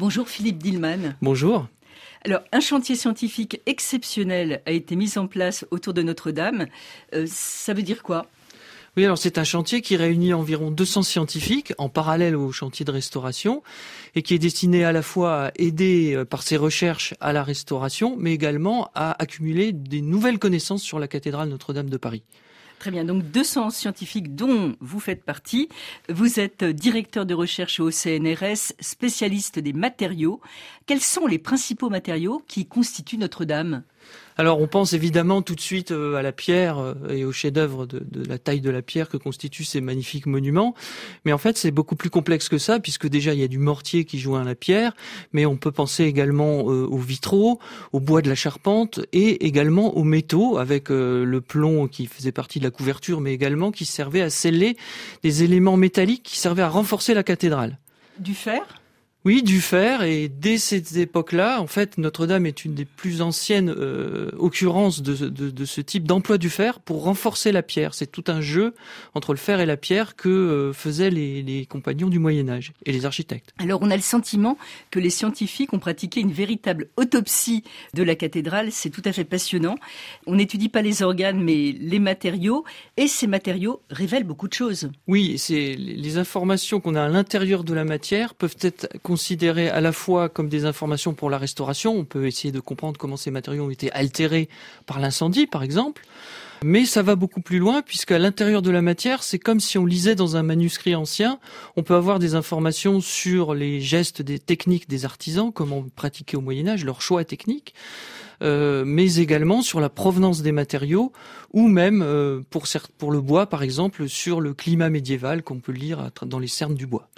Bonjour Philippe Dillman. Bonjour. Alors, un chantier scientifique exceptionnel a été mis en place autour de Notre-Dame. Euh, ça veut dire quoi? Oui, alors c'est un chantier qui réunit environ 200 scientifiques en parallèle au chantier de restauration et qui est destiné à la fois à aider euh, par ses recherches à la restauration, mais également à accumuler des nouvelles connaissances sur la cathédrale Notre-Dame de Paris. Très bien, donc 200 scientifiques dont vous faites partie. Vous êtes directeur de recherche au CNRS, spécialiste des matériaux. Quels sont les principaux matériaux qui constituent Notre-Dame? Alors on pense évidemment tout de suite euh, à la pierre euh, et au chef-d'œuvre de, la taille de la pierre que constituent ces magnifiques monuments, mais en fait c'est beaucoup plus complexe que ça puisque déjà il y a du mortier qui joint la pierre, mais on peut penser également euh, aux vitraux, au bois de la charpente et également aux métaux avec le plomb qui faisait partie de la couverture, mais également qui servait à sceller des éléments métalliques qui servaient à renforcer la cathédrale. Du fer? Oui, du fer. Et dès cette époque-là, en fait, Notre-Dame est une des plus anciennes euh, occurrences de, de, ce type d'emploi du fer pour renforcer la pierre. C'est tout un jeu entre le fer et la pierre que euh, faisaient les, les, compagnons du Moyen Âge et les architectes. Alors, on a le sentiment que les scientifiques ont pratiqué une véritable autopsie de la cathédrale. C'est tout à fait passionnant. On n'étudie pas les organes, mais les matériaux. Et ces matériaux révèlent beaucoup de choses. Oui, c'est les informations qu'on a à l'intérieur de la matière peuvent être considérées à la fois comme des informations pour la restauration. On peut essayer de comprendre comment ces matériaux ont été altérés par l'incendie, par exemple. Mais ça va beaucoup plus loin puisqu'à l'intérieur de la matière, c'est comme si on lisait dans un manuscrit ancien. On peut avoir des informations sur les gestes des techniques des artisans, comment pratiquer au Moyen Âge, leur choix technique. Euh, mais également sur la provenance des matériaux ou même euh, pour, pour le bois, par exemple, sur le climat médiéval qu'on peut lire dans les cernes du bois.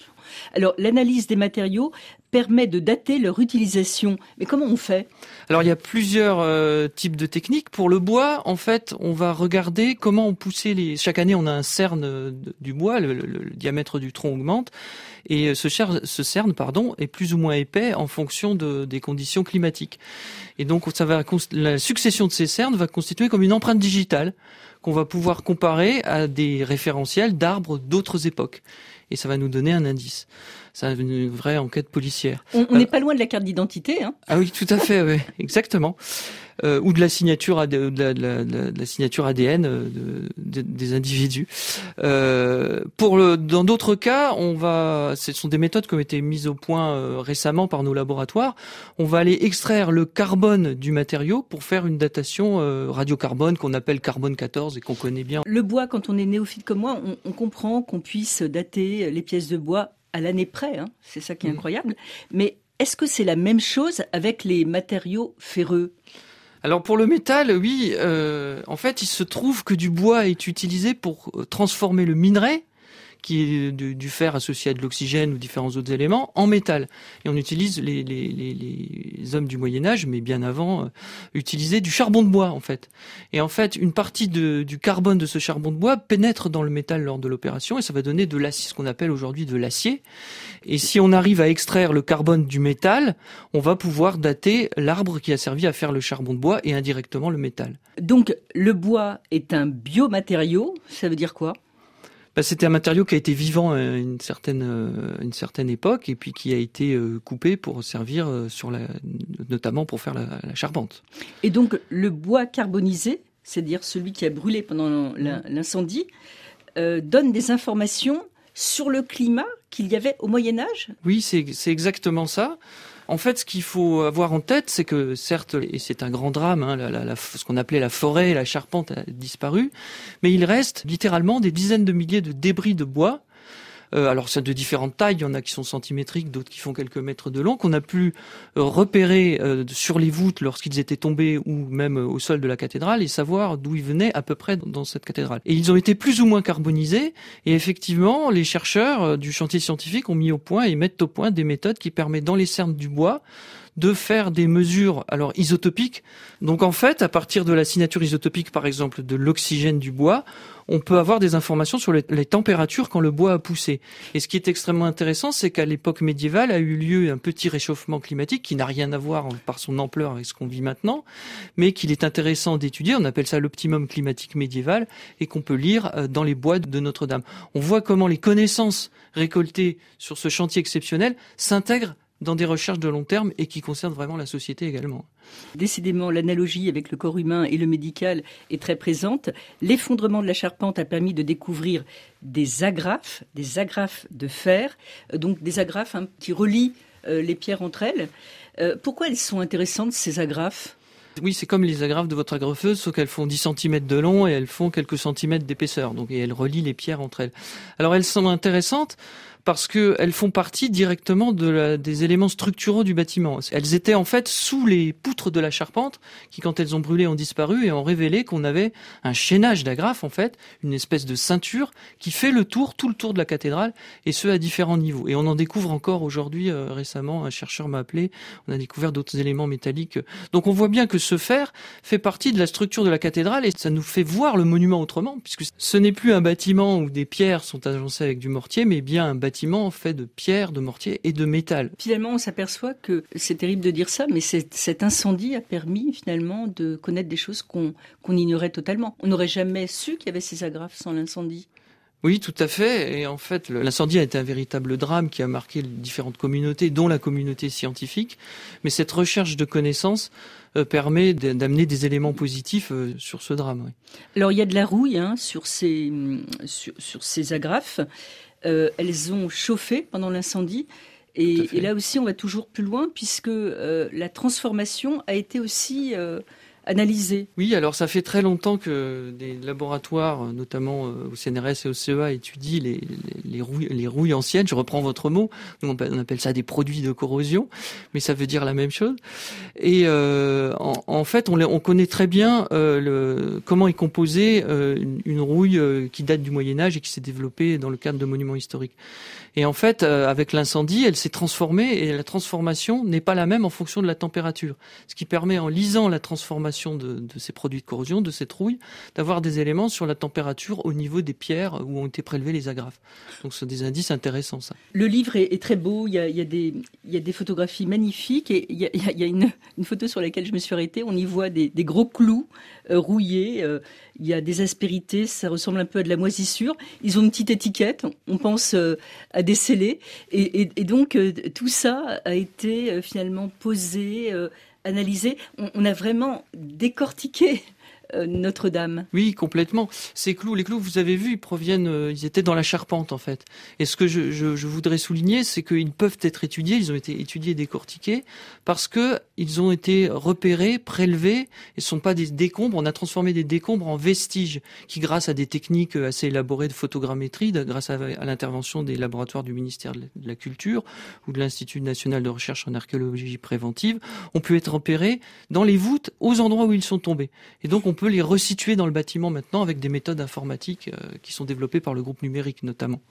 Alors, l'analyse des matériaux permet de dater leur utilisation. Mais comment on fait? Alors, il y a plusieurs euh, types de techniques. Pour le bois, en fait, on va regarder comment on poussait les... Chaque année, on a un cerne du bois, le, diamètre du tronc augmente, et ce, ce, cerne pardon, est plus ou moins épais en fonction de, des conditions climatiques. Et donc, ça va, la succession de ces cernes va constituer comme une empreinte digitale qu'on va pouvoir comparer à des référentiels d'arbres d'autres époques et ça va nous donner un indice. C'est une vraie enquête policière. On n'est pas loin de la carte d'identité. Hein ah oui, tout à fait, oui, exactement. Euh, ou de la signature, de la, de la, de la signature ADN euh, de, des individus. Euh, pour le, dans d'autres cas, on va, ce sont des méthodes qui ont été mises au point euh, récemment par nos laboratoires. On va aller extraire le carbone du matériau pour faire une datation euh, radiocarbone qu'on appelle carbone 14 et qu'on connaît bien. Le bois, quand on est néophyte comme moi, on, on comprend qu'on puisse dater les pièces de bois à l'année près. Hein. C'est ça qui est mm. incroyable. Mais est-ce que c'est la même chose avec les matériaux ferreux? Alors pour le métal, oui, euh, en fait, il se trouve que du bois est utilisé pour euh, transformer le minerai qui est du, fer associé à de l'oxygène ou différents autres éléments, en métal. Et on utilise les, hommes du Moyen Âge, mais bien avant, euh, du charbon de bois en fait. Et en fait, une partie du carbone de ce charbon de bois pénètre dans le métal lors de l'opération et ça va donner de l'acier, ce qu'on appelle aujourd'hui de l'acier. Et si on arrive à extraire le carbone du métal, on va pouvoir dater l'arbre qui a servi à faire le charbon de bois et indirectement le métal. Donc le bois est un biomatériau, ça veut dire quoi? C'était un matériau qui a été vivant à une certaine, euh, une certaine époque et puis qui a été euh, coupé pour servir euh, sur la, notamment pour faire la, la charpente. Et donc le bois carbonisé, c'est-à-dire celui qui a brûlé pendant l'incendie, donne des informations sur le climat qu'il y avait au Moyen Âge? Oui, c'est exactement ça. En fait, ce qu'il faut avoir en tête, c'est que certes, et c'est un grand drame, hein, ce qu'on appelait la forêt, la charpente a disparu, mais il reste littéralement des dizaines de milliers de débris de bois euh, alors c'est de différentes tailles, il y en a qui sont centimétriques, d'autres qui font quelques mètres de long, qu'on a pu euh, repérer euh, sur les voûtes lorsqu'ils étaient tombés ou même au sol de la cathédrale et savoir d'où ils venaient à peu près dans cette cathédrale. Et ils ont été plus ou moins carbonisés et effectivement les chercheurs du chantier scientifique ont mis au point et mettent au point des méthodes qui permettent dans les cernes du bois de faire des mesures alors isotopiques. Donc en fait, à partir de la signature isotopique par exemple de l'oxygène du bois, on peut avoir des informations sur les, températures quand le bois a poussé. Et ce qui est extrêmement intéressant, c'est qu'à l'époque médiévale a eu lieu un petit réchauffement climatique qui n'a rien à voir par son ampleur avec ce qu'on vit maintenant, mais qu'il est intéressant d'étudier. On appelle ça l'optimum climatique médiéval et qu'on peut lire euh, dans les bois de Notre-Dame. On voit comment les connaissances récoltées sur ce chantier exceptionnel s'intègrent dans des recherches de long terme et qui concernent vraiment la société également. Décidément, l'analogie avec le corps humain et le médical est très présente. L'effondrement de la charpente a permis de découvrir des agrafes, des agrafes de fer, euh, donc des agrafes hein, qui relient euh, les pierres entre elles. Euh, pourquoi elles sont intéressantes, ces agrafes? Oui, c'est comme les agrafes de votre agrafeuse, sauf qu'elles font 10 cm de long et elles font quelques centimètres d'épaisseur. Donc, et elles relient les pierres entre elles. Alors, elles sont intéressantes parce qu'elles font partie directement des éléments structuraux du bâtiment. Elles étaient en fait sous les poutres de la charpente, qui quand elles ont brûlé ont disparu et ont révélé qu'on avait un chaînage d'agrafes en fait, une espèce de ceinture qui fait le tour, tout le tour de la cathédrale, et ce à différents niveaux. Et on en découvre encore aujourd'hui euh, récemment. Un chercheur m'a appelé. On a découvert d'autres éléments métalliques. Donc on voit bien que ce fer fait partie de la structure de la cathédrale et ça nous fait voir le monument autrement, puisque ce n'est plus un bâtiment où des pierres sont agencées avec du mortier, mais bien un bâtiment bâtiment fait de pierre, de mortier et de métal. Finalement, on s'aperçoit que c'est terrible de dire ça, mais cet incendie a permis finalement de connaître des choses qu'on ignorait totalement. On n'aurait jamais su qu'il y avait ces agrafes sans l'incendie. Oui, tout à fait. Et en fait, l'incendie a été un véritable drame qui a marqué différentes communautés, dont la communauté scientifique. Mais cette recherche de connaissances euh, permet d'amener des éléments positifs euh, sur ce drame. Alors, il y a de la rouille hein, sur, ces, sur, sur ces agrafes. Euh, elles ont chauffé pendant l'incendie. Et, là aussi, on va toujours plus loin puisque euh, la transformation a été aussi euh, Oui, alors ça fait très longtemps que des laboratoires, notamment au CNRS et au CEA, étudient les, les, rouilles, les rouilles anciennes. Je reprends votre mot. on appelle ça des produits de corrosion, mais ça veut dire la même chose. Et en, fait, on, on, connaît très bien comment est composée une, rouille qui date du Moyen Âge et qui s'est développée dans le cadre de monuments historiques. Et en fait, euh, avec l'incendie, elle s'est transformée et la transformation n'est pas la même en fonction de la température. Ce qui permet, en lisant la transformation de, ces produits de corrosion, de cette rouille, d'avoir des éléments sur la température au niveau des pierres où ont été prélevés les agrafes. Donc, ce sont des indices intéressants, ça. Le livre est, très beau. Il y, a, des, des photographies magnifiques et il y a, une, photo sur laquelle je me suis arrêtée. On y voit des, des gros clous euh, rouillés. Euh, il y a des aspérités. Ça ressemble un peu à de la moisissure. Ils ont une petite étiquette. On pense à à déceler. Et, donc euh, tout ça a été euh, finalement posé, euh, analysé. on, a vraiment décortiqué Notre-Dame. Oui, complètement. Ces clous, les clous, vous avez vu, ils proviennent, euh, ils étaient dans la charpente en fait. Et ce que je, voudrais souligner, c'est qu'ils peuvent être étudiés, ils ont été étudiés, décortiqués, parce que ils ont été repérés, prélevés, et ce sont pas des décombres. On a transformé des décombres en vestiges, qui, grâce à des techniques assez élaborées de photogrammétrie, grâce à, l'intervention des laboratoires du ministère de la Culture ou de l'Institut national de recherche en archéologie préventive, ont pu être repérés dans les voûtes aux endroits où ils sont tombés. Et donc on peut les resituer dans le bâtiment maintenant avec des méthodes informatiques euh, qui sont développées par le groupe numérique notamment.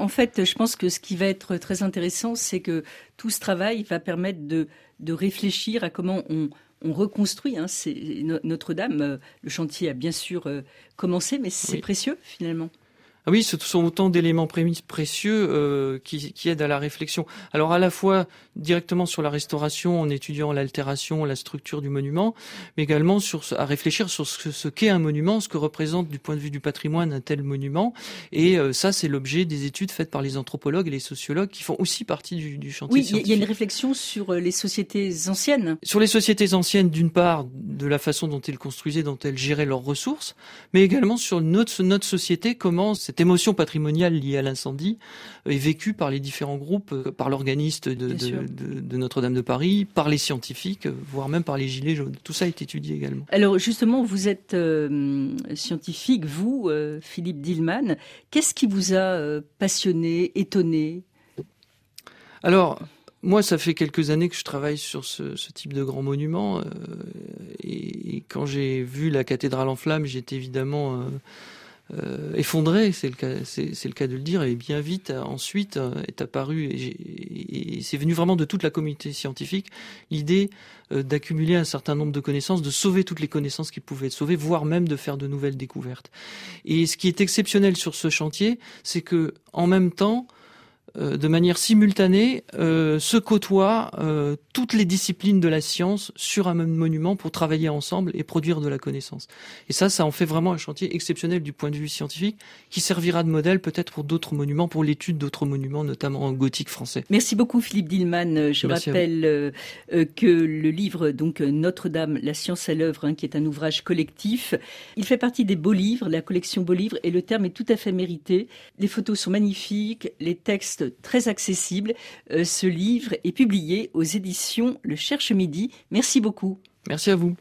En fait, je pense que ce qui va être très intéressant, c'est que tout ce travail va permettre de, de réfléchir à comment on, on reconstruit hein, Notre-Dame. Euh, le chantier a bien sûr euh, commencé, mais c'est précieux finalement. Ah oui, ce sont autant d'éléments précieux euh, qui, qui, aident à la réflexion. Alors à la fois directement sur la restauration en étudiant l'altération, la structure du monument, mais également sur, à réfléchir sur ce, ce qu'est un monument, ce que représente du point de vue du patrimoine un tel monument. Et euh, ça, c'est l'objet des études faites par les anthropologues et les sociologues qui font aussi partie du, du chantier. Oui, il y a une réflexion sur euh, les sociétés anciennes. Sur les sociétés anciennes, d'une part, de la façon dont elles construisaient, dont elles géraient leurs ressources, mais également sur notre, notre société, comment cette émotion patrimoniale liée à l'incendie est vécue par les différents groupes, euh, par l'organiste de, de, Notre-Dame de Paris, par les scientifiques, voire même par les Gilets jaunes. Tout ça est étudié également. Alors justement, vous êtes euh, scientifique, vous, euh, Philippe Dillman. Qu'est-ce qui vous a passionné, étonné? Alors, moi, ça fait quelques années que je travaille sur ce, ce type de grand monument. et, et, quand j'ai vu la cathédrale en flammes, j'étais évidemment euh, effondré, c'est le cas, le cas de le dire, et bien vite ensuite euh, est apparu et, c'est venu vraiment de toute la communauté scientifique l'idée euh, d'accumuler un certain nombre de connaissances, de sauver toutes les connaissances qui pouvaient être sauvées, voire même de faire de nouvelles découvertes. Et ce qui est exceptionnel sur ce chantier, c'est que en même temps euh, de manière simultanée, euh, se côtoient euh, toutes les disciplines de la science sur un même monument pour travailler ensemble et produire de la connaissance. Et ça, ça en fait vraiment un chantier exceptionnel du point de vue scientifique, qui servira de modèle peut-être pour d'autres monuments, pour l'étude d'autres monuments, notamment en gothique français. Merci beaucoup Philippe Dillman. Je rappelle que le livre donc Notre-Dame, la science à l'œuvre, hein, qui est un ouvrage collectif, il fait partie des beaux livres, la collection beaux livres, et le terme est tout à fait mérité. Les photos sont magnifiques, les textes très accessibles. Euh, ce livre est publié aux éditions Le Cherche Midi. Merci beaucoup. Merci à vous.